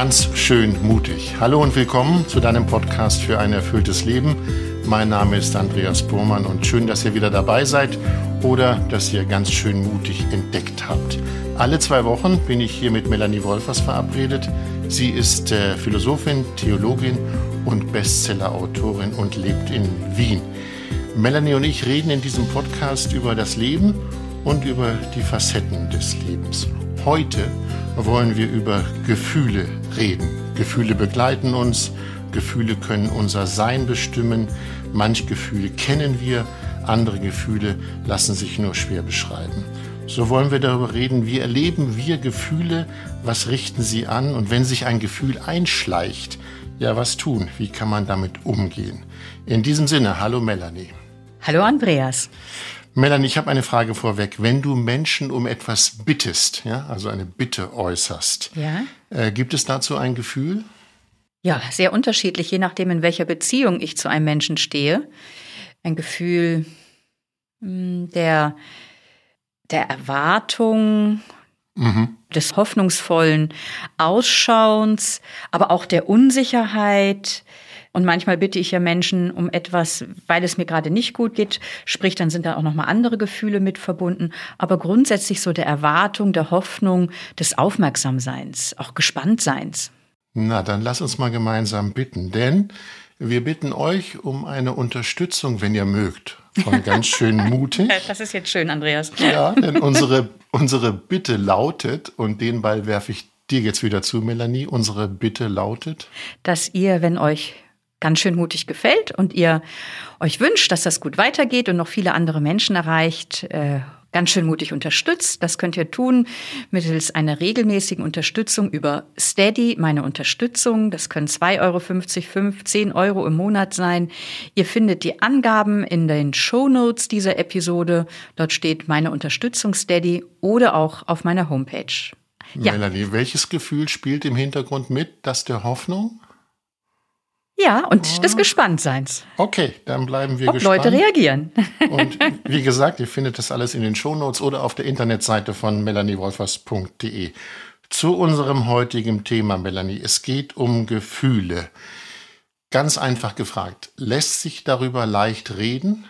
Ganz schön mutig. Hallo und willkommen zu deinem Podcast für ein erfülltes Leben. Mein Name ist Andreas Burmann und schön, dass ihr wieder dabei seid oder dass ihr ganz schön mutig entdeckt habt. Alle zwei Wochen bin ich hier mit Melanie Wolfers verabredet. Sie ist äh, Philosophin, Theologin und Bestsellerautorin und lebt in Wien. Melanie und ich reden in diesem Podcast über das Leben und über die Facetten des Lebens. Heute wollen wir über Gefühle reden. Gefühle begleiten uns, Gefühle können unser Sein bestimmen, manche Gefühle kennen wir, andere Gefühle lassen sich nur schwer beschreiben. So wollen wir darüber reden, wie erleben wir Gefühle, was richten sie an und wenn sich ein Gefühl einschleicht, ja was tun, wie kann man damit umgehen. In diesem Sinne, hallo Melanie. Hallo Andreas. Melanie, ich habe eine Frage vorweg. Wenn du Menschen um etwas bittest, ja, also eine Bitte äußerst, ja. äh, gibt es dazu ein Gefühl? Ja, sehr unterschiedlich, je nachdem, in welcher Beziehung ich zu einem Menschen stehe. Ein Gefühl hm, der, der Erwartung, mhm. des hoffnungsvollen Ausschauens, aber auch der Unsicherheit, und manchmal bitte ich ja Menschen um etwas, weil es mir gerade nicht gut geht. Sprich, dann sind da auch nochmal andere Gefühle mit verbunden. Aber grundsätzlich so der Erwartung, der Hoffnung, des Aufmerksamseins, auch Gespanntseins. Na, dann lass uns mal gemeinsam bitten, denn wir bitten euch um eine Unterstützung, wenn ihr mögt, von ganz schön mutig. Das ist jetzt schön, Andreas. Ja, denn unsere, unsere Bitte lautet, und den Ball werfe ich dir jetzt wieder zu, Melanie, unsere Bitte lautet, dass ihr, wenn euch ganz schön mutig gefällt und ihr euch wünscht, dass das gut weitergeht und noch viele andere Menschen erreicht, äh, ganz schön mutig unterstützt. Das könnt ihr tun mittels einer regelmäßigen Unterstützung über Steady, meine Unterstützung. Das können 2,50 Euro, 5, 10 Euro im Monat sein. Ihr findet die Angaben in den Show Notes dieser Episode. Dort steht meine Unterstützung Steady oder auch auf meiner Homepage. Ja. Melanie, welches Gefühl spielt im Hintergrund mit? Das der Hoffnung? Ja, und oh. des Gespanntseins. Okay, dann bleiben wir Ob gespannt. Leute reagieren. und wie gesagt, ihr findet das alles in den Shownotes oder auf der Internetseite von melaniewolfers.de. Zu unserem heutigen Thema, Melanie. Es geht um Gefühle. Ganz einfach gefragt, lässt sich darüber leicht reden?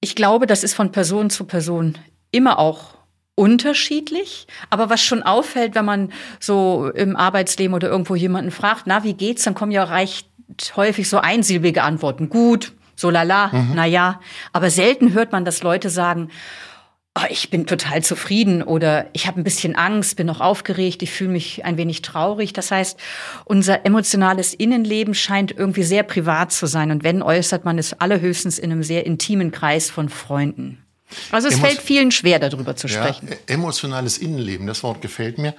Ich glaube, das ist von Person zu Person immer auch unterschiedlich. Aber was schon auffällt, wenn man so im Arbeitsleben oder irgendwo jemanden fragt, na, wie geht's, dann kommen ja recht häufig so einsilbige Antworten. Gut, so lala, mhm. na ja. Aber selten hört man, dass Leute sagen, oh, ich bin total zufrieden oder ich habe ein bisschen Angst, bin noch aufgeregt, ich fühle mich ein wenig traurig. Das heißt, unser emotionales Innenleben scheint irgendwie sehr privat zu sein. Und wenn, äußert man es allerhöchstens in einem sehr intimen Kreis von Freunden. Also es Emo fällt vielen schwer, darüber zu sprechen. Ja, emotionales Innenleben, das Wort gefällt mir,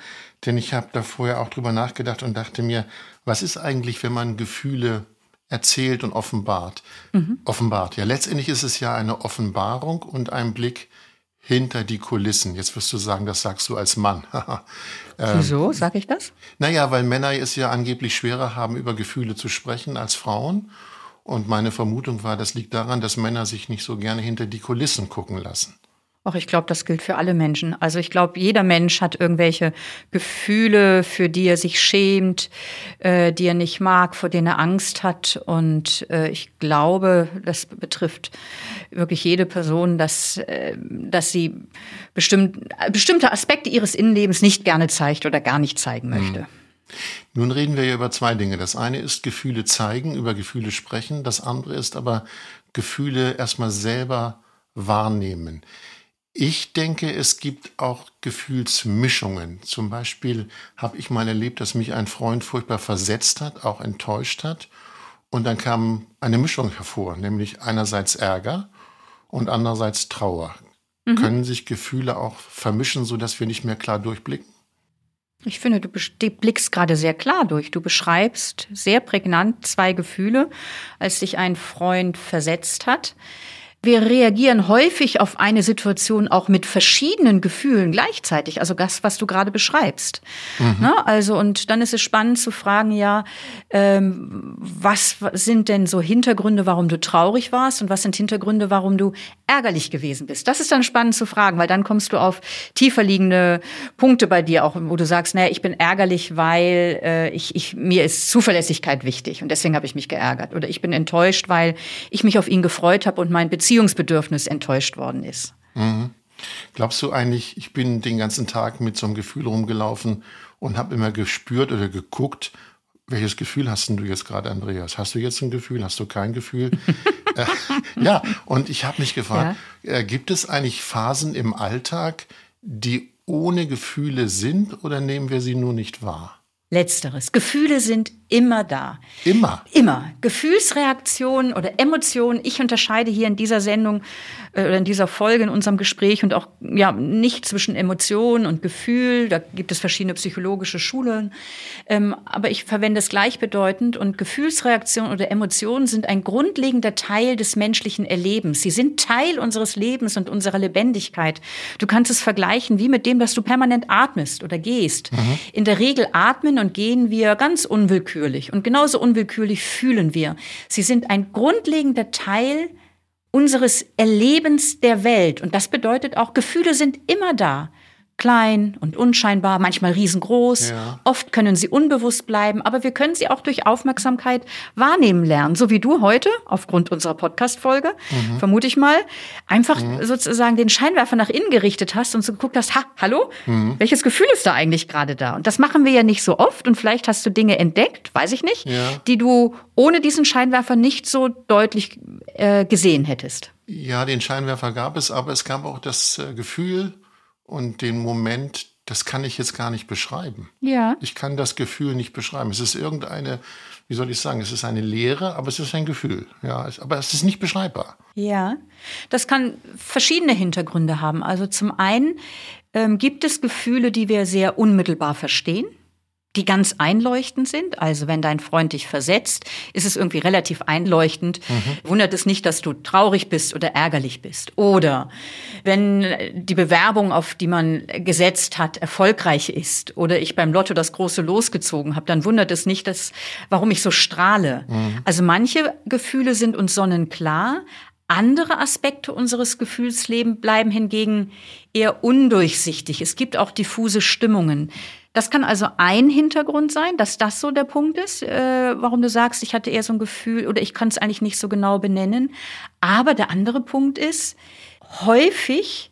denn ich habe da vorher auch drüber nachgedacht und dachte mir, was ist eigentlich, wenn man Gefühle erzählt und offenbart? Mhm. Offenbart. Ja, letztendlich ist es ja eine Offenbarung und ein Blick hinter die Kulissen. Jetzt wirst du sagen, das sagst du als Mann. ähm, Wieso sage ich das? Naja, weil Männer es ja angeblich schwerer haben, über Gefühle zu sprechen als Frauen. Und meine Vermutung war, das liegt daran, dass Männer sich nicht so gerne hinter die Kulissen gucken lassen. Ach, ich glaube, das gilt für alle Menschen. Also ich glaube, jeder Mensch hat irgendwelche Gefühle, für die er sich schämt, äh, die er nicht mag, vor denen er Angst hat. Und äh, ich glaube, das betrifft wirklich jede Person, dass, äh, dass sie bestimmt, bestimmte Aspekte ihres Innenlebens nicht gerne zeigt oder gar nicht zeigen möchte. Hm. Nun reden wir ja über zwei Dinge. Das eine ist Gefühle zeigen, über Gefühle sprechen. Das andere ist aber Gefühle erstmal selber wahrnehmen. Ich denke, es gibt auch Gefühlsmischungen. Zum Beispiel habe ich mal erlebt, dass mich ein Freund furchtbar versetzt hat, auch enttäuscht hat. Und dann kam eine Mischung hervor, nämlich einerseits Ärger und andererseits Trauer. Mhm. Können sich Gefühle auch vermischen, sodass wir nicht mehr klar durchblicken? Ich finde, du blickst gerade sehr klar durch. Du beschreibst sehr prägnant zwei Gefühle, als dich ein Freund versetzt hat. wir reagieren häufig auf eine Situation auch mit verschiedenen Gefühlen gleichzeitig. Also das, was du gerade beschreibst. Mhm. Ne? Also und dann ist es spannend zu fragen, ja, ähm, was sind denn so Hintergründe, warum du traurig warst und was sind Hintergründe, warum du ärgerlich gewesen bist? Das ist dann spannend zu fragen, weil dann kommst du auf tiefer liegende Punkte bei dir auch, wo du sagst, naja, ich bin ärgerlich, weil äh, ich, ich mir ist Zuverlässigkeit wichtig und deswegen habe ich mich geärgert. Oder ich bin enttäuscht, weil ich mich auf ihn gefreut habe und mein Beziehung Beziehungsbedürfnis enttäuscht worden ist. Mhm. Glaubst du eigentlich, ich bin den ganzen Tag mit so einem Gefühl rumgelaufen und habe immer gespürt oder geguckt, welches Gefühl hast du jetzt gerade, Andreas? Hast du jetzt ein Gefühl? Hast du kein Gefühl? äh, ja, und ich habe mich gefragt, ja. äh, gibt es eigentlich Phasen im Alltag, die ohne Gefühle sind oder nehmen wir sie nur nicht wahr? Letzteres. Gefühle sind immer da. Immer. Immer. Gefühlsreaktionen oder Emotionen. Ich unterscheide hier in dieser Sendung äh, oder in dieser Folge in unserem Gespräch und auch ja nicht zwischen Emotion und Gefühl. Da gibt es verschiedene psychologische Schulen. Ähm, aber ich verwende es gleichbedeutend und Gefühlsreaktionen oder Emotionen sind ein grundlegender Teil des menschlichen Erlebens. Sie sind Teil unseres Lebens und unserer Lebendigkeit. Du kannst es vergleichen wie mit dem, dass du permanent atmest oder gehst. Mhm. In der Regel atmen und gehen wir ganz unwillkürlich unwillkürlich und genauso unwillkürlich fühlen wir. Sie sind ein grundlegender Teil unseres Erlebens der Welt. Und das bedeutet auch, Gefühle sind immer da klein und unscheinbar, manchmal riesengroß. Ja. Oft können sie unbewusst bleiben, aber wir können sie auch durch Aufmerksamkeit wahrnehmen lernen, so wie du heute aufgrund unserer Podcast-Folge, mhm. vermute ich mal, einfach mhm. sozusagen den Scheinwerfer nach innen gerichtet hast und so geguckt hast, ha, hallo, mhm. welches Gefühl ist da eigentlich gerade da? Und das machen wir ja nicht so oft und vielleicht hast du Dinge entdeckt, weiß ich nicht, ja. die du ohne diesen Scheinwerfer nicht so deutlich äh, gesehen hättest. Ja, den Scheinwerfer gab es, aber es gab auch das äh, Gefühl, und den Moment, das kann ich jetzt gar nicht beschreiben. Ja. Ich kann das Gefühl nicht beschreiben. Es ist irgendeine, wie soll ich sagen, es ist eine Lehre, aber es ist ein Gefühl. Ja, aber es ist nicht beschreibbar. Ja, das kann verschiedene Hintergründe haben. Also zum einen ähm, gibt es Gefühle, die wir sehr unmittelbar verstehen die ganz einleuchtend sind. Also wenn dein Freund dich versetzt, ist es irgendwie relativ einleuchtend. Mhm. Wundert es nicht, dass du traurig bist oder ärgerlich bist. Oder wenn die Bewerbung, auf die man gesetzt hat, erfolgreich ist oder ich beim Lotto das große losgezogen habe, dann wundert es nicht, dass, warum ich so strahle. Mhm. Also manche Gefühle sind uns sonnenklar, andere Aspekte unseres Gefühlslebens bleiben hingegen eher undurchsichtig. Es gibt auch diffuse Stimmungen. Das kann also ein Hintergrund sein, dass das so der Punkt ist, äh, warum du sagst, ich hatte eher so ein Gefühl oder ich kann es eigentlich nicht so genau benennen. Aber der andere Punkt ist, häufig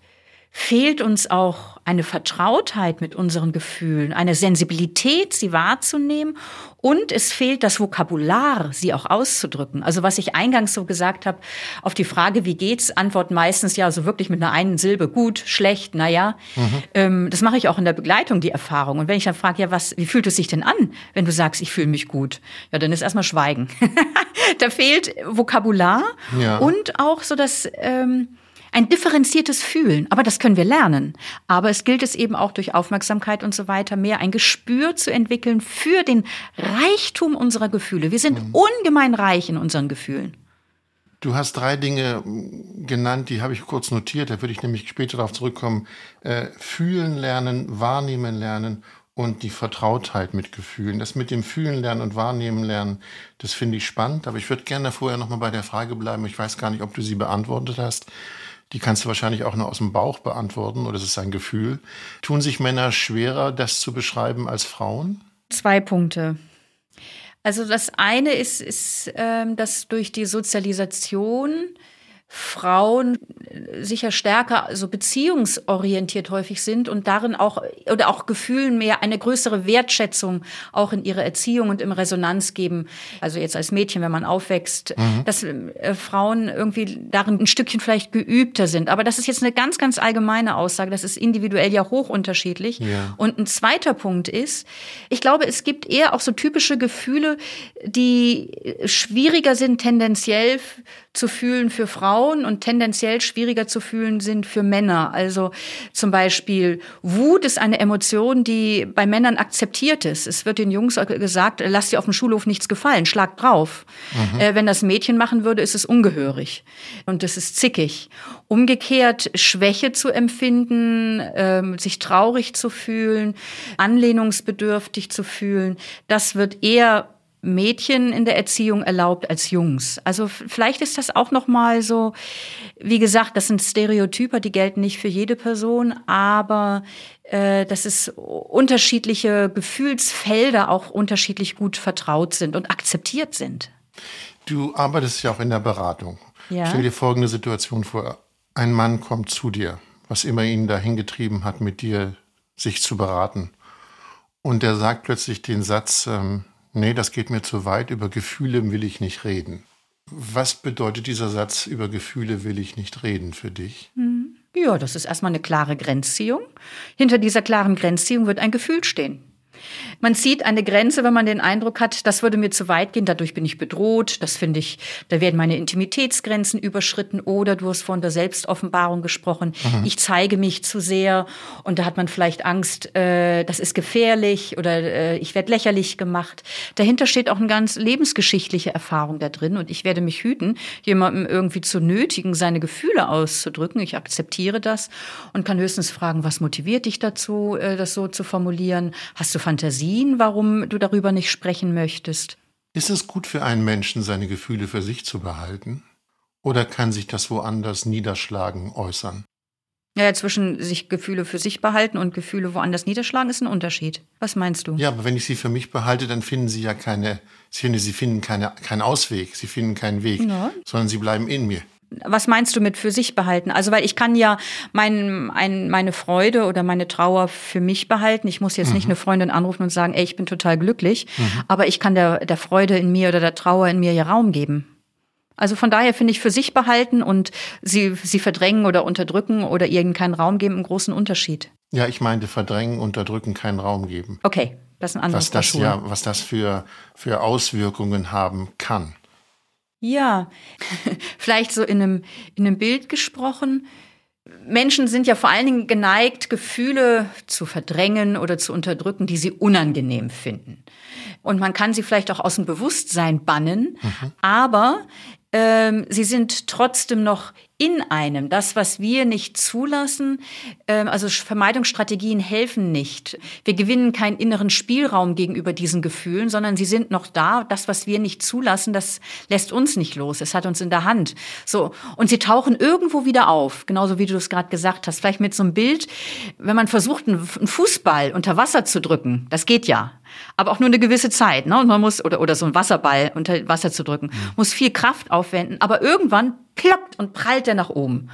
fehlt uns auch eine Vertrautheit mit unseren Gefühlen, eine Sensibilität, sie wahrzunehmen und es fehlt das Vokabular, sie auch auszudrücken. Also was ich eingangs so gesagt habe, auf die Frage, wie geht's, antworten meistens ja so wirklich mit einer einen Silbe, gut, schlecht, naja. Mhm. Ähm, das mache ich auch in der Begleitung, die Erfahrung. Und wenn ich dann frage, ja, was, wie fühlt es sich denn an, wenn du sagst, ich fühle mich gut? Ja, dann ist erstmal Schweigen. da fehlt Vokabular ja. und auch so das, ähm, ein differenziertes Fühlen. Aber das können wir lernen. Aber es gilt es eben auch durch Aufmerksamkeit und so weiter mehr ein Gespür zu entwickeln für den Reichtum unserer Gefühle. Wir sind mhm. ungemein reich in unseren Gefühlen. Du hast drei Dinge genannt, die habe ich kurz notiert, da würde ich nämlich später darauf zurückkommen. Äh, fühlen lernen, wahrnehmen lernen und die Vertrautheit mit Gefühlen. Das mit dem Fühlen lernen und Wahrnehmen lernen, das finde ich spannend. Aber ich würde gerne vorher nochmal bei der Frage bleiben. Ich weiß gar nicht, ob du sie beantwortet hast. Die kannst du wahrscheinlich auch nur aus dem Bauch beantworten oder es ist ein Gefühl. Tun sich Männer schwerer, das zu beschreiben als Frauen? Zwei Punkte. Also das eine ist, ist ähm, dass durch die Sozialisation Frauen sicher stärker so beziehungsorientiert häufig sind und darin auch oder auch Gefühlen mehr eine größere Wertschätzung auch in ihre Erziehung und im Resonanz geben. Also jetzt als Mädchen, wenn man aufwächst, mhm. dass äh, Frauen irgendwie darin ein Stückchen vielleicht geübter sind. Aber das ist jetzt eine ganz, ganz allgemeine Aussage. Das ist individuell ja hoch unterschiedlich. Ja. Und ein zweiter Punkt ist, ich glaube, es gibt eher auch so typische Gefühle, die schwieriger sind tendenziell zu fühlen für Frauen Frauen und tendenziell schwieriger zu fühlen sind für Männer. Also zum Beispiel Wut ist eine Emotion, die bei Männern akzeptiert ist. Es wird den Jungs gesagt, lass dir auf dem Schulhof nichts gefallen, schlag drauf. Mhm. Äh, wenn das Mädchen machen würde, ist es ungehörig und es ist zickig. Umgekehrt Schwäche zu empfinden, äh, sich traurig zu fühlen, anlehnungsbedürftig zu fühlen, das wird eher Mädchen in der Erziehung erlaubt als Jungs. Also vielleicht ist das auch noch mal so, wie gesagt, das sind Stereotype, die gelten nicht für jede Person, aber äh, dass es unterschiedliche Gefühlsfelder auch unterschiedlich gut vertraut sind und akzeptiert sind. Du arbeitest ja auch in der Beratung. Ja. Stell dir folgende Situation vor. Ein Mann kommt zu dir, was immer ihn dahin getrieben hat, mit dir sich zu beraten. Und er sagt plötzlich den Satz, ähm, nee, das geht mir zu weit, über Gefühle will ich nicht reden. Was bedeutet dieser Satz, über Gefühle will ich nicht reden für dich? Hm. Ja, das ist erstmal eine klare Grenzziehung. Hinter dieser klaren Grenzziehung wird ein Gefühl stehen. Man zieht eine Grenze, wenn man den Eindruck hat, das würde mir zu weit gehen, dadurch bin ich bedroht, das finde ich, da werden meine Intimitätsgrenzen überschritten oder du hast von der Selbstoffenbarung gesprochen, mhm. ich zeige mich zu sehr und da hat man vielleicht Angst, äh, das ist gefährlich oder äh, ich werde lächerlich gemacht. Dahinter steht auch eine ganz lebensgeschichtliche Erfahrung da drin und ich werde mich hüten, jemandem irgendwie zu nötigen, seine Gefühle auszudrücken. Ich akzeptiere das und kann höchstens fragen, was motiviert dich dazu, äh, das so zu formulieren? Hast du Fantasien, warum du darüber nicht sprechen möchtest? Ist es gut für einen Menschen, seine Gefühle für sich zu behalten? Oder kann sich das woanders niederschlagen, äußern? Ja, zwischen sich Gefühle für sich behalten und Gefühle woanders niederschlagen ist ein Unterschied. Was meinst du? Ja, aber wenn ich sie für mich behalte, dann finden sie ja keine, sie finden keine, keinen Ausweg, sie finden keinen Weg, ja. sondern sie bleiben in mir was meinst du mit für sich behalten? Also, weil ich kann ja mein, ein, meine Freude oder meine Trauer für mich behalten. Ich muss jetzt mhm. nicht eine Freundin anrufen und sagen, ey, ich bin total glücklich, mhm. aber ich kann der, der Freude in mir oder der Trauer in mir ja Raum geben. Also von daher finde ich für sich behalten und sie, sie verdrängen oder unterdrücken oder ihnen keinen Raum geben einen großen Unterschied. Ja, ich meinte verdrängen, unterdrücken, keinen Raum geben. Okay, das ist ein anderes was das ja, was das für, für Auswirkungen haben kann. Ja, vielleicht so in einem, in einem Bild gesprochen. Menschen sind ja vor allen Dingen geneigt, Gefühle zu verdrängen oder zu unterdrücken, die sie unangenehm finden. Und man kann sie vielleicht auch aus dem Bewusstsein bannen, mhm. aber ähm, sie sind trotzdem noch in einem. Das, was wir nicht zulassen, ähm, also Vermeidungsstrategien helfen nicht. Wir gewinnen keinen inneren Spielraum gegenüber diesen Gefühlen, sondern sie sind noch da. Das, was wir nicht zulassen, das lässt uns nicht los. Es hat uns in der Hand. So. Und sie tauchen irgendwo wieder auf. Genauso wie du es gerade gesagt hast. Vielleicht mit so einem Bild, wenn man versucht, einen Fußball unter Wasser zu drücken. Das geht ja aber auch nur eine gewisse Zeit. Ne? Und man muss, oder, oder so ein Wasserball unter Wasser zu drücken, mhm. muss viel Kraft aufwenden, aber irgendwann ploppt und prallt er nach oben.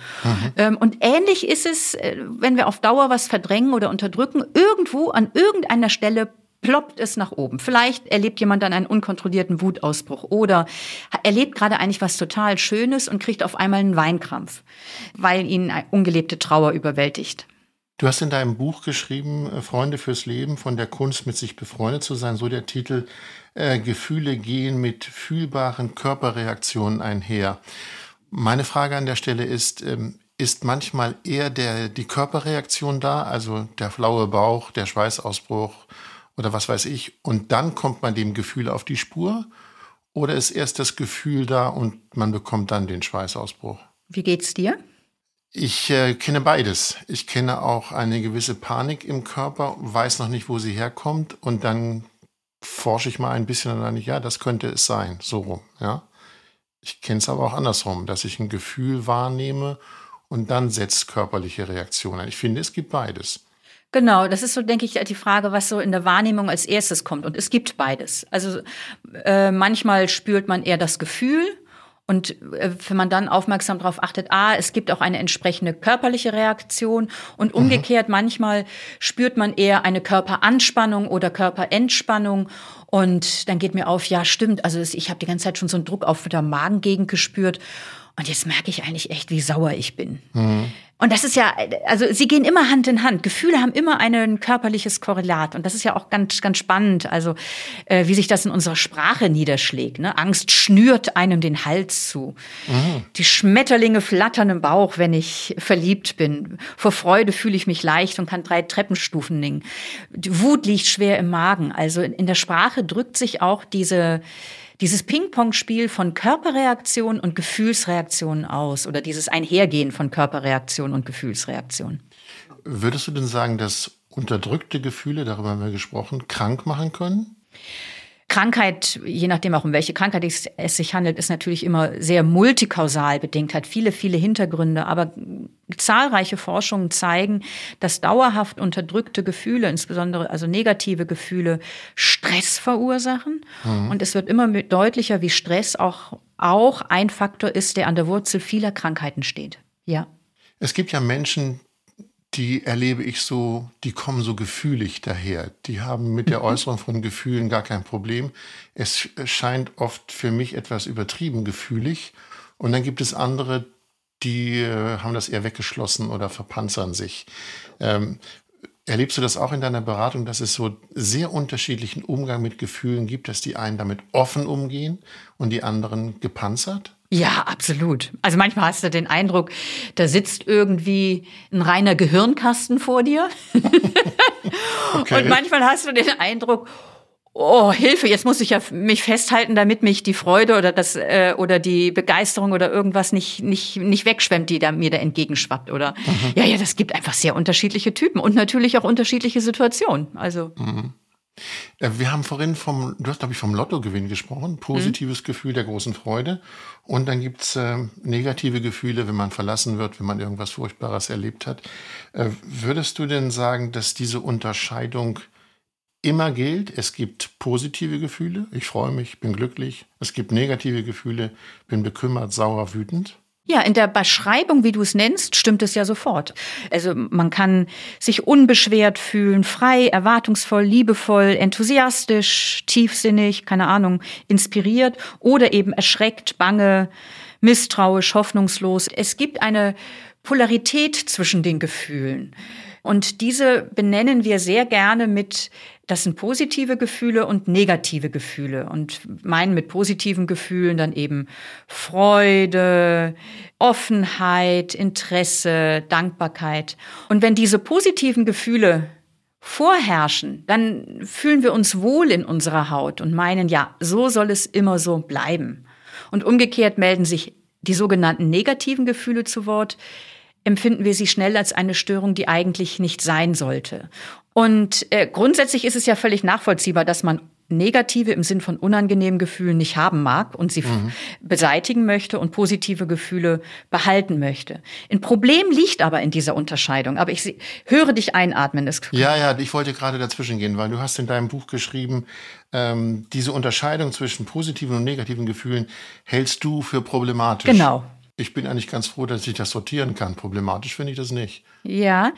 Ähm, und ähnlich ist es, äh, wenn wir auf Dauer was verdrängen oder unterdrücken, irgendwo an irgendeiner Stelle ploppt es nach oben. Vielleicht erlebt jemand dann einen unkontrollierten Wutausbruch oder erlebt gerade eigentlich was total Schönes und kriegt auf einmal einen Weinkrampf, weil ihn ungelebte Trauer überwältigt. Du hast in deinem Buch geschrieben, äh, Freunde fürs Leben, von der Kunst mit sich befreundet zu sein, so der Titel, äh, Gefühle gehen mit fühlbaren Körperreaktionen einher. Meine Frage an der Stelle ist, ähm, ist manchmal eher der, die Körperreaktion da, also der flaue Bauch, der Schweißausbruch oder was weiß ich, und dann kommt man dem Gefühl auf die Spur? Oder ist erst das Gefühl da und man bekommt dann den Schweißausbruch? Wie geht's dir? Ich äh, kenne beides. Ich kenne auch eine gewisse Panik im Körper, weiß noch nicht, wo sie herkommt und dann forsche ich mal ein bisschen und dann, ja, das könnte es sein, so rum, ja. Ich kenne es aber auch andersrum, dass ich ein Gefühl wahrnehme und dann setzt körperliche Reaktionen. Ich finde, es gibt beides. Genau, das ist so, denke ich, die Frage, was so in der Wahrnehmung als erstes kommt. Und es gibt beides. Also äh, manchmal spürt man eher das Gefühl und äh, wenn man dann aufmerksam darauf achtet, ah, es gibt auch eine entsprechende körperliche Reaktion und mhm. umgekehrt mhm. manchmal spürt man eher eine Körperanspannung oder Körperentspannung und dann geht mir auf, ja, stimmt, also ich habe die ganze Zeit schon so einen Druck auf der Magengegend gespürt Und jetzt merke ich eigentlich echt, wie sauer ich bin. Mhm. Und das ist ja, also sie gehen immer Hand in Hand. Gefühle haben immer ein körperliches Korrelat. Und das ist ja auch ganz, ganz spannend, also äh, wie sich das in unserer Sprache niederschlägt. Ne? Angst schnürt einem den Hals zu. Mhm. Die Schmetterlinge flattern im Bauch, wenn ich verliebt bin. Vor Freude fühle ich mich leicht und kann drei Treppenstufen dingen. Die Wut liegt schwer im Magen. Also in der Sprache drückt sich auch diese dieses Ping-Pong-Spiel von Körperreaktion und Gefühlsreaktionen aus oder dieses Einhergehen von Körperreaktion und Gefühlsreaktion. Würdest du denn sagen, dass unterdrückte Gefühle, darüber haben wir gesprochen, krank machen können? Krankheit, je nachdem auch um welche Krankheit es sich handelt, ist natürlich immer sehr multikausal bedingt, hat viele, viele Hintergründe. Aber zahlreiche Forschungen zeigen, dass dauerhaft unterdrückte Gefühle, insbesondere also negative Gefühle, Stress verursachen. Mhm. Und es wird immer deutlicher, wie Stress auch, auch ein Faktor ist, der an der Wurzel vieler Krankheiten steht. Ja. Es gibt ja Menschen, die erlebe ich so, die kommen so gefühlig daher. Die haben mit der mhm. Äußerung von Gefühlen gar kein Problem. Es scheint oft für mich etwas übertrieben gefühlig. Und dann gibt es andere, die äh, haben das eher weggeschlossen oder verpanzern sich. Ähm, erlebst du das auch in deiner Beratung, dass es so sehr unterschiedlichen Umgang mit Gefühlen gibt, dass die einen damit offen umgehen und die anderen gepanzert? Ja, absolut. Also manchmal hast du den Eindruck, da sitzt irgendwie ein reiner Gehirnkasten vor dir. okay. Und manchmal hast du den Eindruck, oh Hilfe, jetzt muss ich ja mich festhalten, damit mich die Freude oder das äh, oder die Begeisterung oder irgendwas nicht nicht nicht wegschwemmt, die da mir da entgegenschwappt oder mhm. ja ja, das gibt einfach sehr unterschiedliche Typen und natürlich auch unterschiedliche Situationen. Also mhm. Äh, wir haben vorhin vom, du hast, glaube ich, vom Lottogewinn gesprochen. Positives mhm. Gefühl der großen Freude. Und dann gibt's äh, negative Gefühle, wenn man verlassen wird, wenn man irgendwas Furchtbares erlebt hat. Äh, würdest du denn sagen, dass diese Unterscheidung immer gilt? Es gibt positive Gefühle, ich freue mich, bin glücklich. Es gibt negative Gefühle, bin bekümmert, sauer, wütend. Ja, in der Beschreibung, wie du es nennst, stimmt es ja sofort. Also man kann sich unbeschwert fühlen, frei, erwartungsvoll, liebevoll, enthusiastisch, tiefsinnig, keine Ahnung, inspiriert oder eben erschreckt, bange, misstrauisch, hoffnungslos. Es gibt eine Polarität zwischen den Gefühlen. Und diese benennen wir sehr gerne mit das sind positive Gefühle und negative Gefühle und meinen mit positiven Gefühlen dann eben Freude, Offenheit, Interesse, Dankbarkeit. Und wenn diese positiven Gefühle vorherrschen, dann fühlen wir uns wohl in unserer Haut und meinen, ja, so soll es immer so bleiben. Und umgekehrt melden sich die sogenannten negativen Gefühle zu Wort, empfinden wir sie schnell als eine Störung, die eigentlich nicht sein sollte. Und äh, grundsätzlich ist es ja völlig nachvollziehbar, dass man negative im Sinn von unangenehmen Gefühlen nicht haben mag und sie mhm. beseitigen möchte und positive Gefühle behalten möchte. Ein Problem liegt aber in dieser Unterscheidung. Aber ich höre dich einatmen. Ja, ja, ich wollte gerade dazwischen gehen, weil du hast in deinem Buch geschrieben, ähm, diese Unterscheidung zwischen positiven und negativen Gefühlen hältst du für problematisch. Genau, ich bin eigentlich ganz froh, dass ich das sortieren kann. Problematisch finde ich das nicht. Ja,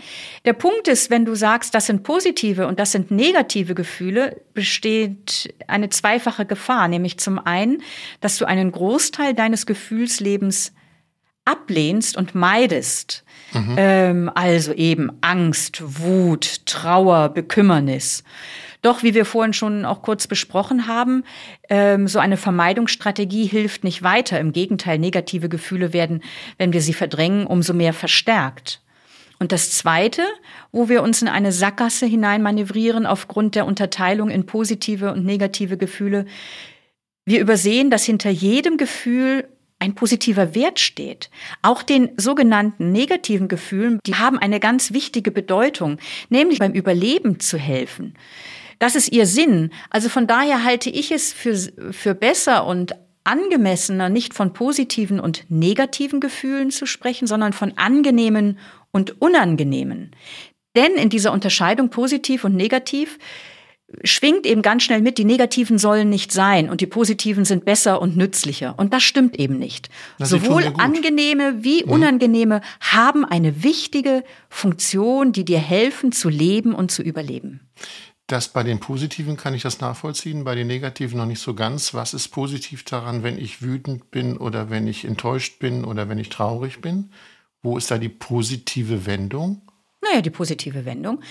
der Punkt ist, wenn du sagst, das sind positive und das sind negative Gefühle, besteht eine zweifache Gefahr. Nämlich zum einen, dass du einen Großteil deines Gefühlslebens ablehnst und meidest. Mhm. Ähm, also eben Angst, Wut, Trauer, Bekümmernis. Doch, wie wir vorhin schon auch kurz besprochen haben, ähm, so eine Vermeidungsstrategie hilft nicht weiter. Im Gegenteil, negative Gefühle werden, wenn wir sie verdrängen, umso mehr verstärkt. Und das Zweite, wo wir uns in eine Sackgasse hineinmanövrieren aufgrund der Unterteilung in positive und negative Gefühle, wir übersehen, dass hinter jedem Gefühl ein positiver Wert steht. Auch den sogenannten negativen Gefühlen, die haben eine ganz wichtige Bedeutung, nämlich beim Überleben zu helfen. Das ist ihr Sinn. Also von daher halte ich es für, für besser und angemessener, nicht von positiven und negativen Gefühlen zu sprechen, sondern von angenehmen und unangenehmen. Denn in dieser Unterscheidung positiv und negativ schwingt eben ganz schnell mit, die negativen sollen nicht sein und die positiven sind besser und nützlicher. Und das stimmt eben nicht. Das Sowohl angenehme wie mhm. unangenehme mhm. haben eine wichtige Funktion, die dir helfen zu leben und zu überleben. Das bei den Positiven kann ich das nachvollziehen, bei den Negativen noch nicht so ganz. Was ist positiv daran, wenn ich wütend bin oder wenn ich enttäuscht bin oder wenn ich traurig bin? Wo ist da die positive Wendung? Naja, die positive Wendung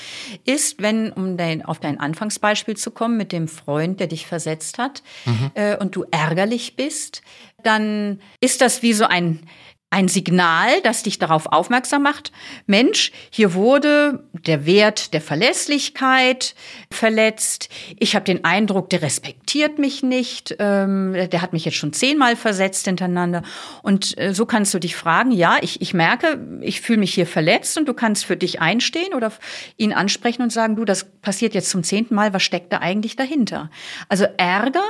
ist, wenn, um dein, auf dein Anfangsbeispiel zu kommen, mit dem Freund, der dich versetzt hat, mhm. äh, und du ärgerlich bist, dann ist das wie so ein ein Signal, das dich darauf aufmerksam macht, Mensch, hier wurde der Wert der Verlässlichkeit verletzt. Ich habe den Eindruck, der respektiert mich nicht. Ähm, der hat mich jetzt schon zehnmal versetzt hintereinander. Und äh, so kannst du dich fragen, ja, ich, ich merke, ich fühle mich hier verletzt und du kannst für dich einstehen oder ihn ansprechen und sagen, du, das passiert jetzt zum zehnten Mal, was steckt da eigentlich dahinter? Also Ärger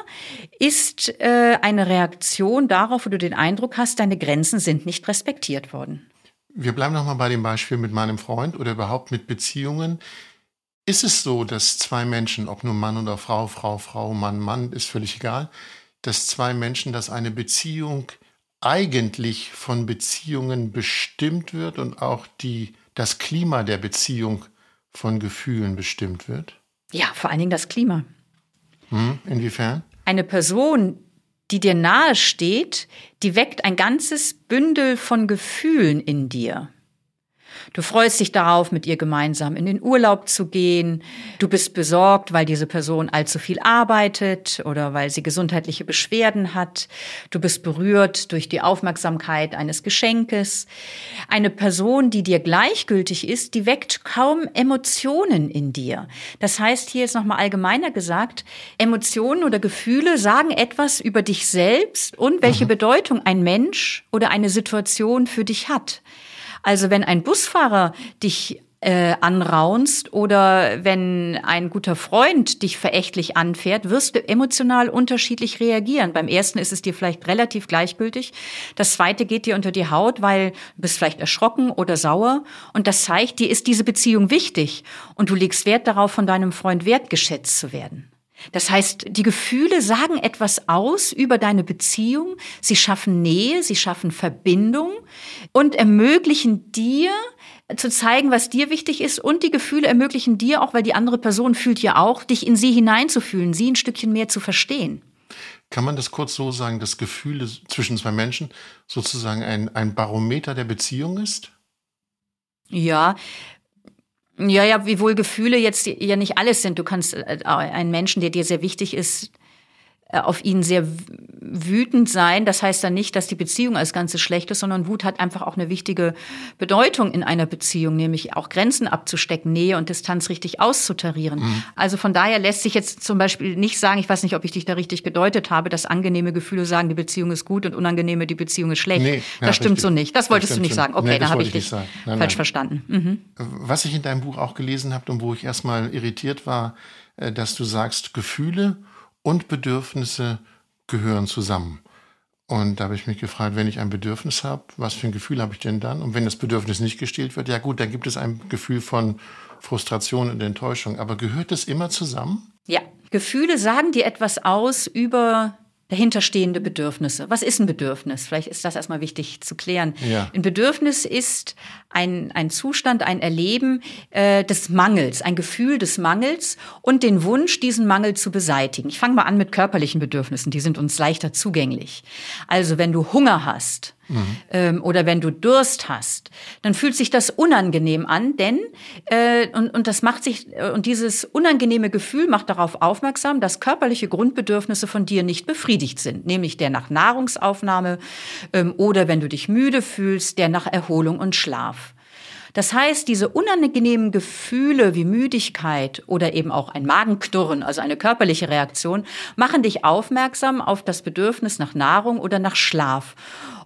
ist äh, eine Reaktion darauf, wo du den Eindruck hast, deine Grenzen sind nicht respektiert worden. Wir bleiben noch mal bei dem Beispiel mit meinem Freund oder überhaupt mit Beziehungen. Ist es so, dass zwei Menschen, ob nur Mann oder Frau, Frau, Frau, Mann, Mann, ist völlig egal, dass zwei Menschen, dass eine Beziehung eigentlich von Beziehungen bestimmt wird und auch die, das Klima der Beziehung von Gefühlen bestimmt wird? Ja, vor allen Dingen das Klima. Hm, inwiefern? Eine Person, die dir nahe steht, die weckt ein ganzes Bündel von Gefühlen in dir. Du freust dich darauf, mit ihr gemeinsam in den Urlaub zu gehen. Du bist besorgt, weil diese Person allzu viel arbeitet oder weil sie gesundheitliche Beschwerden hat. Du bist berührt durch die Aufmerksamkeit eines Geschenkes. Eine Person, die dir gleichgültig ist, die weckt kaum Emotionen in dir. Das heißt, hier ist nochmal allgemeiner gesagt, Emotionen oder Gefühle sagen etwas über dich selbst und welche mhm. Bedeutung ein Mensch oder eine Situation für dich hat. Also wenn ein Busfahrer dich äh, anraunst oder wenn ein guter Freund dich verächtlich anfährt, wirst du emotional unterschiedlich reagieren. Beim ersten ist es dir vielleicht relativ gleichgültig. Das zweite geht dir unter die Haut, weil du bist vielleicht erschrocken oder sauer. Und das zeigt, dir ist diese Beziehung wichtig. Und du legst Wert darauf, von deinem Freund wertgeschätzt zu werden. Das heißt, die Gefühle sagen etwas aus über deine Beziehung. Sie schaffen Nähe, sie schaffen Verbindung und ermöglichen dir zu zeigen, was dir wichtig ist. Und die Gefühle ermöglichen dir auch, weil die andere Person fühlt ja auch, dich in sie hineinzufühlen, sie ein Stückchen mehr zu verstehen. Kann man das kurz so sagen, dass Gefühle zwischen zwei Menschen sozusagen ein, ein Barometer der Beziehung ist? Ja, ja, ja, wiewohl Gefühle jetzt ja nicht alles sind. Du kannst äh, einen Menschen, der dir sehr wichtig ist, äh, auf ihn sehr wütend sein. Das heißt dann nicht, dass die Beziehung als Ganzes schlecht ist, sondern Wut hat einfach auch eine wichtige Bedeutung in einer Beziehung, nämlich auch Grenzen abzustecken, Nähe und Distanz richtig auszutarieren. Mhm. Also von daher lässt sich jetzt zum Beispiel nicht sagen, ich weiß nicht, ob ich dich da richtig gedeutet habe, dass angenehme Gefühle sagen, die Beziehung ist gut und unangenehme, die Beziehung ist schlecht. Nee, ja, das stimmt richtig. so nicht. Das wolltest das du nicht sagen. Okay, nee, da habe ich dich nein, falsch nein. verstanden. Mhm. Was ich in deinem Buch auch gelesen habe und wo ich erstmal irritiert war, äh, dass du sagst, Gefühle und Bedürfnisse gehören zusammen. Und da habe ich mich gefragt, wenn ich ein Bedürfnis habe, was für ein Gefühl habe ich denn dann? Und wenn das Bedürfnis nicht gestillt wird, ja gut, dann gibt es ein Gefühl von Frustration und Enttäuschung. Aber gehört das immer zusammen? Ja, Gefühle sagen dir etwas aus über dahinterstehende Bedürfnisse. Was ist ein Bedürfnis? Vielleicht ist das erstmal wichtig zu klären. Ja. Ein Bedürfnis ist ein, ein Zustand, ein Erleben äh, des Mangels, ein Gefühl des Mangels und den Wunsch, diesen Mangel zu beseitigen. Ich fange mal an mit körperlichen Bedürfnissen, die sind uns leichter zugänglich. Also wenn du Hunger hast, Mhm. Ähm, oder wenn du Durst hast, dann fühlt sich das unangenehm an, denn äh, und, und das macht sich äh, und dieses unangenehme Gefühl macht darauf aufmerksam, dass körperliche Grundbedürfnisse von dir nicht befriedigt sind, nämlich der nach Nahrungsaufnahme ähm, oder wenn du dich müde fühlst, der nach Erholung und Schlaf. Das heißt, diese unangenehmen Gefühle wie Müdigkeit oder eben auch ein Magenknurren, also eine körperliche Reaktion, machen dich aufmerksam auf das Bedürfnis nach Nahrung oder nach Schlaf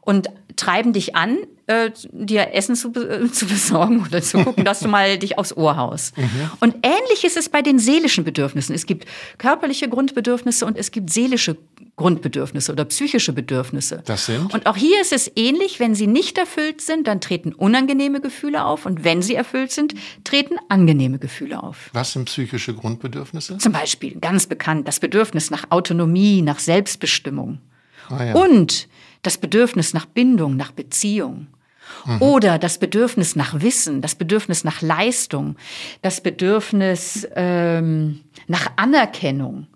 und treiben dich an, äh, dir Essen zu, äh, zu besorgen oder zu gucken, dass du mal dich aufs Ohr haust. Mhm. Und ähnlich ist es bei den seelischen Bedürfnissen. Es gibt körperliche Grundbedürfnisse und es gibt seelische Grundbedürfnisse oder psychische Bedürfnisse. Das sind? Und auch hier ist es ähnlich. Wenn sie nicht erfüllt sind, dann treten unangenehme Gefühle auf. Und wenn sie erfüllt sind, treten angenehme Gefühle auf. Was sind psychische Grundbedürfnisse? Zum Beispiel, ganz bekannt, das Bedürfnis nach Autonomie, nach Selbstbestimmung. Ah, ja. Und das Bedürfnis nach Bindung, nach Beziehung. Mhm. Oder das Bedürfnis nach Wissen, das Bedürfnis nach Leistung, das Bedürfnis ähm, nach Anerkennung,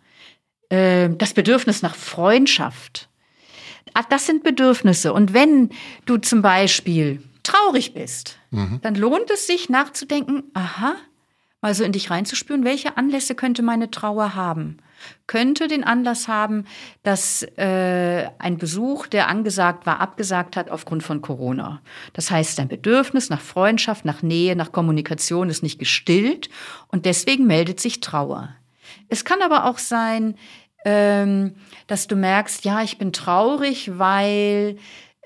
äh, das Bedürfnis nach Freundschaft. Ah, das sind Bedürfnisse. Und wenn du zum Beispiel traurig bist, mhm. dann lohnt es sich nachzudenken, aha, mal so in dich reinzuspüren, welche Anlässe könnte meine Trauer haben? Könnte den Anlass haben, dass äh, ein Besuch, der angesagt war, abgesagt hat aufgrund von Corona. Das heißt, dein Bedürfnis nach Freundschaft, nach Nähe, nach Kommunikation ist nicht gestillt und deswegen meldet sich Trauer. Es kann aber auch sein, ähm, dass du merkst, ja, ich bin traurig, weil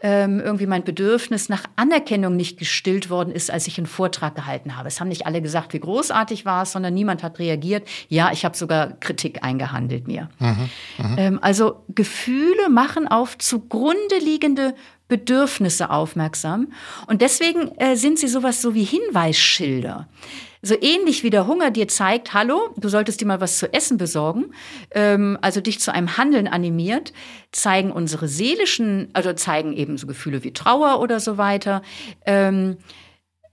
ähm, irgendwie mein Bedürfnis nach Anerkennung nicht gestillt worden ist, als ich einen Vortrag gehalten habe. Es haben nicht alle gesagt, wie großartig war es, sondern niemand hat reagiert. Ja, ich habe sogar Kritik eingehandelt mir. Mhm, mh. ähm, also Gefühle machen auf zugrunde liegende Bedürfnisse aufmerksam. Und deswegen äh, sind sie sowas so wie Hinweisschilder. So ähnlich wie der Hunger dir zeigt, hallo, du solltest dir mal was zu essen besorgen, ähm, also dich zu einem Handeln animiert, zeigen unsere seelischen, also zeigen eben so Gefühle wie Trauer oder so weiter. Ähm,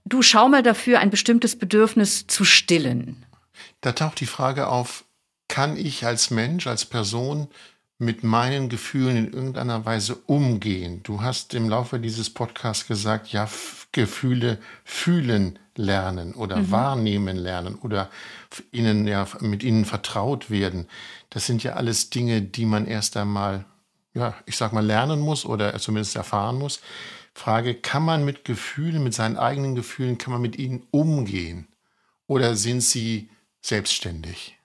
du schau mal dafür, ein bestimmtes Bedürfnis zu stillen. Da taucht die Frage auf, kann ich als Mensch, als Person mit meinen Gefühlen in irgendeiner Weise umgehen? Du hast im Laufe dieses Podcasts gesagt, ja, Gefühle fühlen lernen oder mhm. wahrnehmen lernen oder ihnen ja mit ihnen vertraut werden. Das sind ja alles Dinge, die man erst einmal, ja, ich sag mal, lernen muss oder zumindest erfahren muss. Frage, kann man mit Gefühlen, mit seinen eigenen Gefühlen, kann man mit ihnen umgehen? Oder sind sie selbstständig?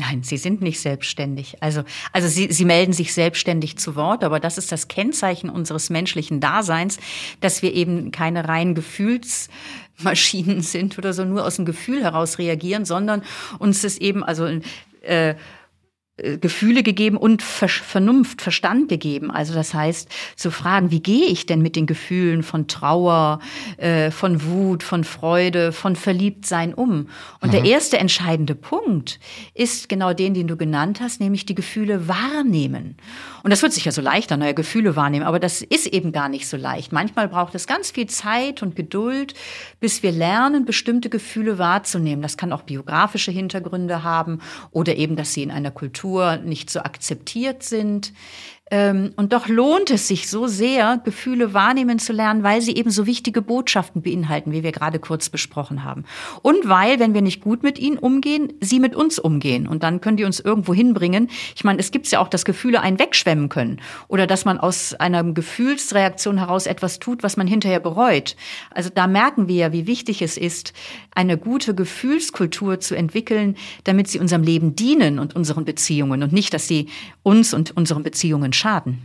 Nein, sie sind nicht selbstständig. Also, also sie, sie melden sich selbstständig zu Wort, aber das ist das Kennzeichen unseres menschlichen Daseins, dass wir eben keine reinen Gefühlsmaschinen sind oder so nur aus dem Gefühl heraus reagieren, sondern uns ist eben, also äh, Gefühle gegeben und Ver Vernunft, Verstand gegeben. Also das heißt, zu fragen, wie gehe ich denn mit den Gefühlen von Trauer, äh, von Wut, von Freude, von Verliebtsein um? Und mhm. der erste entscheidende Punkt ist genau den, den du genannt hast, nämlich die Gefühle wahrnehmen. Und das wird sich ja so leicht an, neue Gefühle wahrnehmen, aber das ist eben gar nicht so leicht. Manchmal braucht es ganz viel Zeit und Geduld, bis wir lernen, bestimmte Gefühle wahrzunehmen. Das kann auch biografische Hintergründe haben oder eben, dass sie in einer Kultur nicht so akzeptiert sind. Ähm, und doch lohnt es sich so sehr, Gefühle wahrnehmen zu lernen, weil sie eben so wichtige Botschaften beinhalten, wie wir gerade kurz besprochen haben. Und weil, wenn wir nicht gut mit ihnen umgehen, sie mit uns umgehen. Und dann können die uns irgendwo hinbringen. Ich meine, es gibt ja auch, dass Gefühle einen wegschwemmen können. Oder dass man aus einer Gefühlsreaktion heraus etwas tut, was man hinterher bereut. Also da merken wir ja, wie wichtig es ist, eine gute Gefühlskultur zu entwickeln, damit sie unserem Leben dienen und unseren Beziehungen und nicht, dass sie uns und unseren Beziehungen schaden.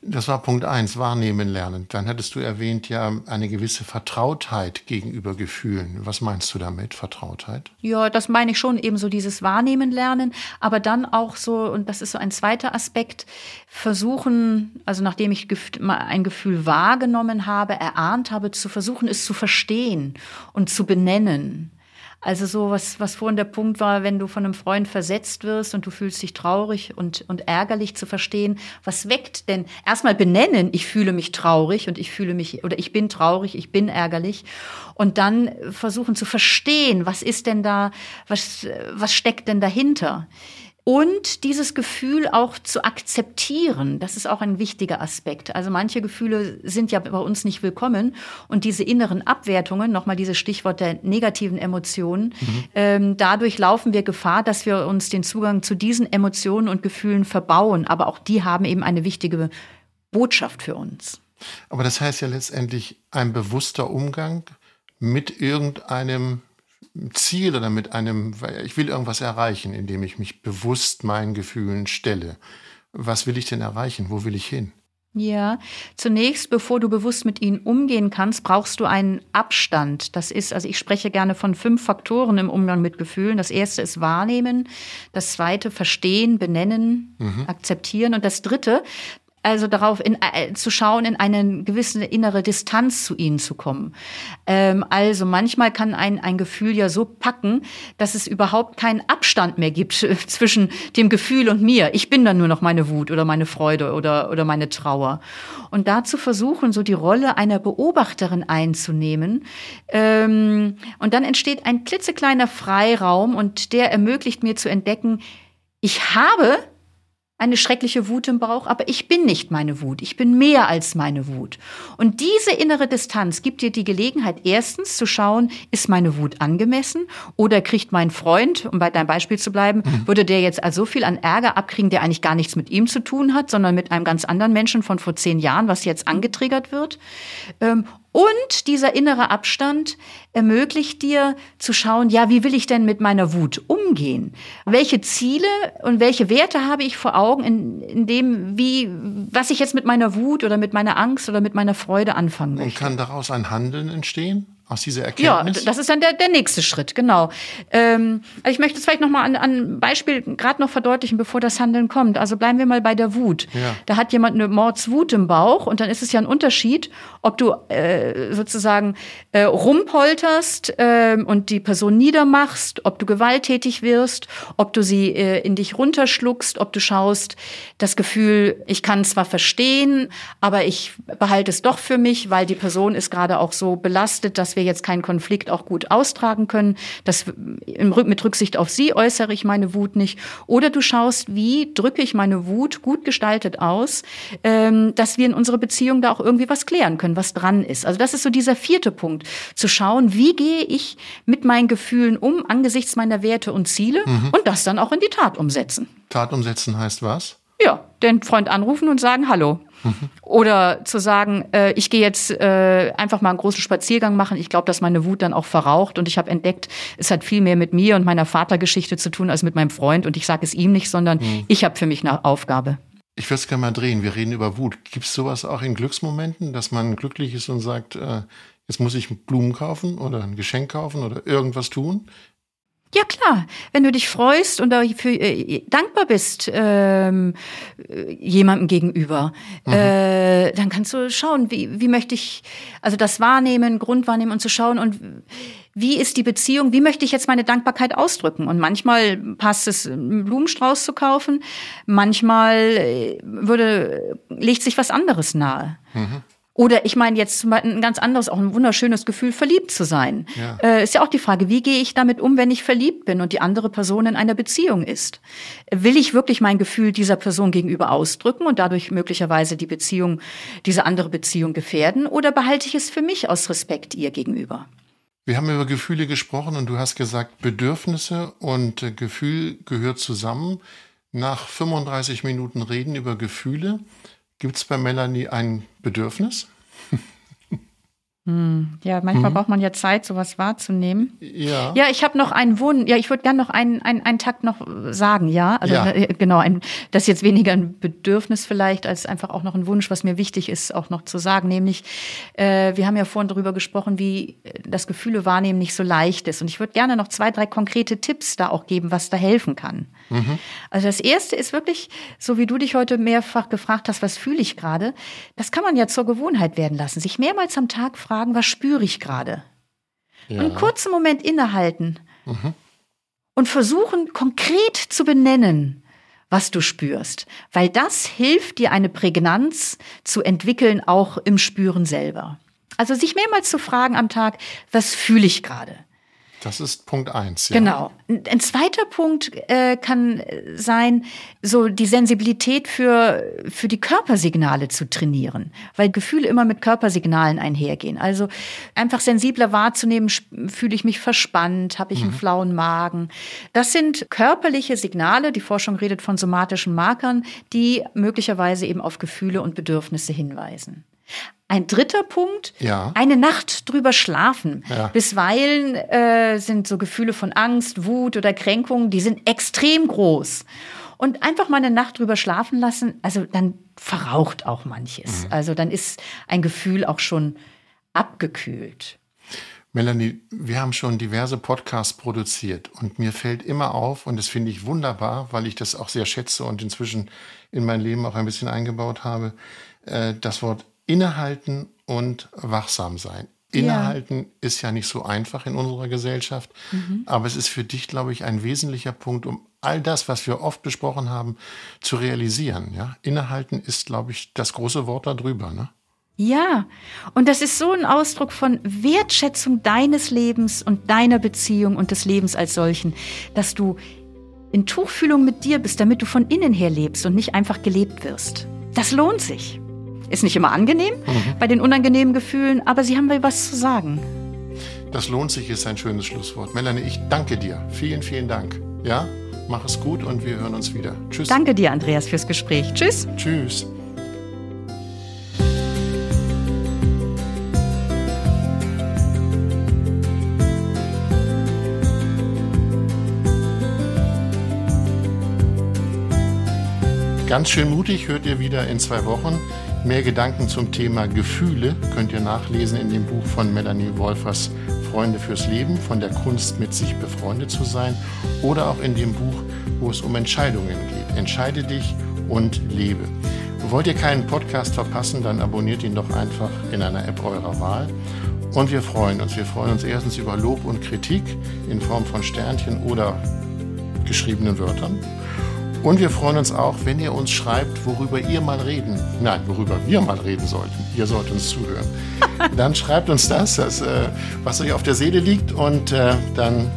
Das war Punkt eins, wahrnehmen lernen. Dann hattest du erwähnt ja eine gewisse Vertrautheit gegenüber Gefühlen. Was meinst du damit, Vertrautheit? Ja, das meine ich schon, eben so dieses Wahrnehmen lernen, aber dann auch so, und das ist so ein zweiter Aspekt, versuchen, also nachdem ich ein Gefühl wahrgenommen habe, erahnt habe, zu versuchen, es zu verstehen und zu benennen. Also so, was, was vorhin der Punkt war, wenn du von einem Freund versetzt wirst und du fühlst dich traurig und, und ärgerlich zu verstehen, was weckt denn? Erstmal benennen, ich fühle mich traurig und ich fühle mich, oder ich bin traurig, ich bin ärgerlich. Und dann versuchen zu verstehen, was ist denn da, was, was steckt denn dahinter? Und dieses Gefühl auch zu akzeptieren, das ist auch ein wichtiger Aspekt. Also manche Gefühle sind ja bei uns nicht willkommen und diese inneren Abwertungen, nochmal dieses Stichwort der negativen Emotionen, mhm. ähm, dadurch laufen wir Gefahr, dass wir uns den Zugang zu diesen Emotionen und Gefühlen verbauen. Aber auch die haben eben eine wichtige Botschaft für uns. Aber das heißt ja letztendlich ein bewusster Umgang mit irgendeinem Ziel oder mit einem, ich will irgendwas erreichen, indem ich mich bewusst meinen Gefühlen stelle. Was will ich denn erreichen? Wo will ich hin? Ja, zunächst, bevor du bewusst mit ihnen umgehen kannst, brauchst du einen Abstand. Das ist, also ich spreche gerne von fünf Faktoren im Umgang mit Gefühlen. Das erste ist wahrnehmen, das zweite verstehen, benennen, mhm. akzeptieren und das dritte, also darauf in, äh, zu schauen, in eine gewisse innere Distanz zu ihnen zu kommen. Ähm, also manchmal kann ein, ein Gefühl ja so packen, dass es überhaupt keinen Abstand mehr gibt zwischen dem Gefühl und mir. Ich bin dann nur noch meine Wut oder meine Freude oder, oder meine Trauer. Und dazu versuchen, so die Rolle einer Beobachterin einzunehmen. Ähm, und dann entsteht ein klitzekleiner Freiraum und der ermöglicht mir zu entdecken, ich habe eine schreckliche Wut im Bauch, aber ich bin nicht meine Wut. Ich bin mehr als meine Wut. Und diese innere Distanz gibt dir die Gelegenheit, erstens zu schauen, ist meine Wut angemessen oder kriegt mein Freund, um bei deinem Beispiel zu bleiben, mhm. würde der jetzt also so viel an Ärger abkriegen, der eigentlich gar nichts mit ihm zu tun hat, sondern mit einem ganz anderen Menschen von vor zehn Jahren, was jetzt angetriggert wird. Und dieser innere Abstand ermöglicht dir zu schauen, ja, wie will ich denn mit meiner Wut umgehen? Welche Ziele und welche Werte habe ich vor Augen in, in dem, wie, was ich jetzt mit meiner Wut oder mit meiner Angst oder mit meiner Freude anfangen möchte? Und kann daraus ein Handeln entstehen? Aus dieser Erkenntnis? Ja, das ist dann der, der nächste Schritt, genau. Ähm, also ich möchte es vielleicht noch mal an, an Beispiel gerade noch verdeutlichen, bevor das Handeln kommt. Also bleiben wir mal bei der Wut. Ja. Da hat jemand eine Mordswut im Bauch und dann ist es ja ein Unterschied, ob du äh, sozusagen äh, rumpolterst äh, und die Person niedermachst, ob du gewalttätig wirst, ob du sie äh, in dich runterschluckst, ob du schaust, das Gefühl, ich kann zwar verstehen, aber ich behalte es doch für mich, weil die Person ist gerade auch so belastet, dass wir jetzt keinen Konflikt auch gut austragen können. Das, mit Rücksicht auf sie äußere ich meine Wut nicht. Oder du schaust, wie drücke ich meine Wut gut gestaltet aus, ähm, dass wir in unserer Beziehung da auch irgendwie was klären können, was dran ist. Also das ist so dieser vierte Punkt, zu schauen, wie gehe ich mit meinen Gefühlen um angesichts meiner Werte und Ziele mhm. und das dann auch in die Tat umsetzen. Tat umsetzen heißt was? Ja, den Freund anrufen und sagen, hallo, oder zu sagen, äh, ich gehe jetzt äh, einfach mal einen großen Spaziergang machen. Ich glaube, dass meine Wut dann auch verraucht und ich habe entdeckt, es hat viel mehr mit mir und meiner Vatergeschichte zu tun als mit meinem Freund. Und ich sage es ihm nicht, sondern mhm. ich habe für mich eine Aufgabe. Ich würde es gerne mal drehen. Wir reden über Wut. Gibt es sowas auch in Glücksmomenten, dass man glücklich ist und sagt, äh, jetzt muss ich Blumen kaufen oder ein Geschenk kaufen oder irgendwas tun? Ja klar, wenn du dich freust und dafür äh, dankbar bist ähm, äh, jemandem gegenüber, mhm. äh, dann kannst du schauen, wie, wie möchte ich, also das wahrnehmen, Grundwahrnehmen und zu schauen und wie ist die Beziehung, wie möchte ich jetzt meine Dankbarkeit ausdrücken? Und manchmal passt es, einen Blumenstrauß zu kaufen, manchmal äh, würde, legt sich was anderes nahe. Mhm. Oder ich meine jetzt ein ganz anderes, auch ein wunderschönes Gefühl, verliebt zu sein. Ja. Äh, ist ja auch die Frage, wie gehe ich damit um, wenn ich verliebt bin und die andere Person in einer Beziehung ist? Will ich wirklich mein Gefühl dieser Person gegenüber ausdrücken und dadurch möglicherweise die Beziehung, diese andere Beziehung gefährden? Oder behalte ich es für mich aus Respekt ihr gegenüber? Wir haben über Gefühle gesprochen und du hast gesagt, Bedürfnisse und äh, Gefühl gehört zusammen. Nach 35 Minuten Reden über Gefühle Gibt es bei Melanie ein Bedürfnis? Hm, ja, manchmal hm. braucht man ja Zeit, sowas wahrzunehmen. Ja. Ja, ich habe noch einen Wunsch. Ja, ich würde gerne noch einen, einen, einen Takt noch sagen, ja. Also ja. Äh, genau, ein, das ist jetzt weniger ein Bedürfnis vielleicht, als einfach auch noch ein Wunsch, was mir wichtig ist, auch noch zu sagen. Nämlich, äh, wir haben ja vorhin darüber gesprochen, wie äh, das Gefühle wahrnehmen nicht so leicht ist. Und ich würde gerne noch zwei, drei konkrete Tipps da auch geben, was da helfen kann. Mhm. Also das erste ist wirklich, so wie du dich heute mehrfach gefragt hast, was fühle ich gerade? Das kann man ja zur Gewohnheit werden lassen. Sich mehrmals am Tag fragen, fragen, was spüre ich gerade? Ja. Einen kurzen Moment innehalten mhm. und versuchen konkret zu benennen, was du spürst, weil das hilft dir eine Prägnanz zu entwickeln, auch im Spüren selber. Also sich mehrmals zu fragen am Tag, was fühle ich gerade? Das ist Punkt eins. Ja. Genau. Ein zweiter Punkt äh, kann sein, so die Sensibilität für, für die Körpersignale zu trainieren, weil Gefühle immer mit Körpersignalen einhergehen. Also einfach sensibler wahrzunehmen, fühle ich mich verspannt, habe ich mhm. einen flauen Magen. Das sind körperliche Signale, die Forschung redet von somatischen Markern, die möglicherweise eben auf Gefühle und Bedürfnisse hinweisen. Ein dritter Punkt, ja. eine Nacht drüber schlafen. Ja. Bisweilen äh, sind so Gefühle von Angst, Wut oder Kränkung, die sind extrem groß. Und einfach mal eine Nacht drüber schlafen lassen, also dann verraucht auch manches. Mhm. Also dann ist ein Gefühl auch schon abgekühlt. Melanie, wir haben schon diverse Podcasts produziert und mir fällt immer auf, und das finde ich wunderbar, weil ich das auch sehr schätze und inzwischen in mein Leben auch ein bisschen eingebaut habe, äh, das Wort innehalten und wachsam sein. Innehalten ja. ist ja nicht so einfach in unserer Gesellschaft, mhm. aber es ist für dich, glaube ich, ein wesentlicher Punkt, um all das, was wir oft besprochen haben, zu realisieren. Ja? Innehalten ist, glaube ich, das große Wort darüber. Ne? Ja, und das ist so ein Ausdruck von Wertschätzung deines Lebens und deiner Beziehung und des Lebens als solchen, dass du in Tuchfühlung mit dir bist, damit du von innen her lebst und nicht einfach gelebt wirst. Das lohnt sich. Ist nicht immer angenehm mhm. bei den unangenehmen Gefühlen, aber sie haben mir was zu sagen. Das lohnt sich ist ein schönes Schlusswort. Melanie, ich danke dir. Vielen, vielen Dank. Ja, mach es gut und wir hören uns wieder. Tschüss. Danke dir, Andreas, fürs Gespräch. Tschüss. Tschüss. Ganz schön mutig hört ihr wieder in zwei Wochen. Mehr Gedanken zum Thema Gefühle könnt ihr nachlesen in dem Buch von Melanie Wolfers Freunde fürs Leben, von der Kunst mit sich befreundet zu sein oder auch in dem Buch, wo es um Entscheidungen geht. Entscheide dich und lebe. Wollt ihr keinen Podcast verpassen, dann abonniert ihn doch einfach in einer App eurer Wahl. Und wir freuen uns. Wir freuen uns erstens über Lob und Kritik in Form von Sternchen oder geschriebenen Wörtern. Und wir freuen uns auch, wenn ihr uns schreibt, worüber ihr mal reden, nein, worüber wir mal reden sollten. Ihr sollt uns zuhören. Dann schreibt uns das, das äh, was euch auf der Seele liegt und äh, dann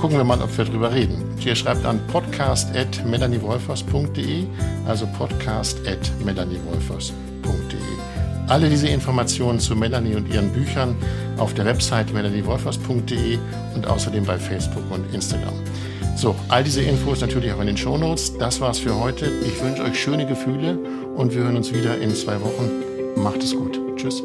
gucken wir mal, ob wir darüber reden. Ihr schreibt an podcast.melaniewolfers.de, also podcast.melaniewolfers.de. Alle diese Informationen zu Melanie und ihren Büchern auf der Website melaniewolfers.de und außerdem bei Facebook und Instagram. So, all diese Infos natürlich auch in den Show Notes. Das war's für heute. Ich wünsche euch schöne Gefühle und wir hören uns wieder in zwei Wochen. Macht es gut. Tschüss.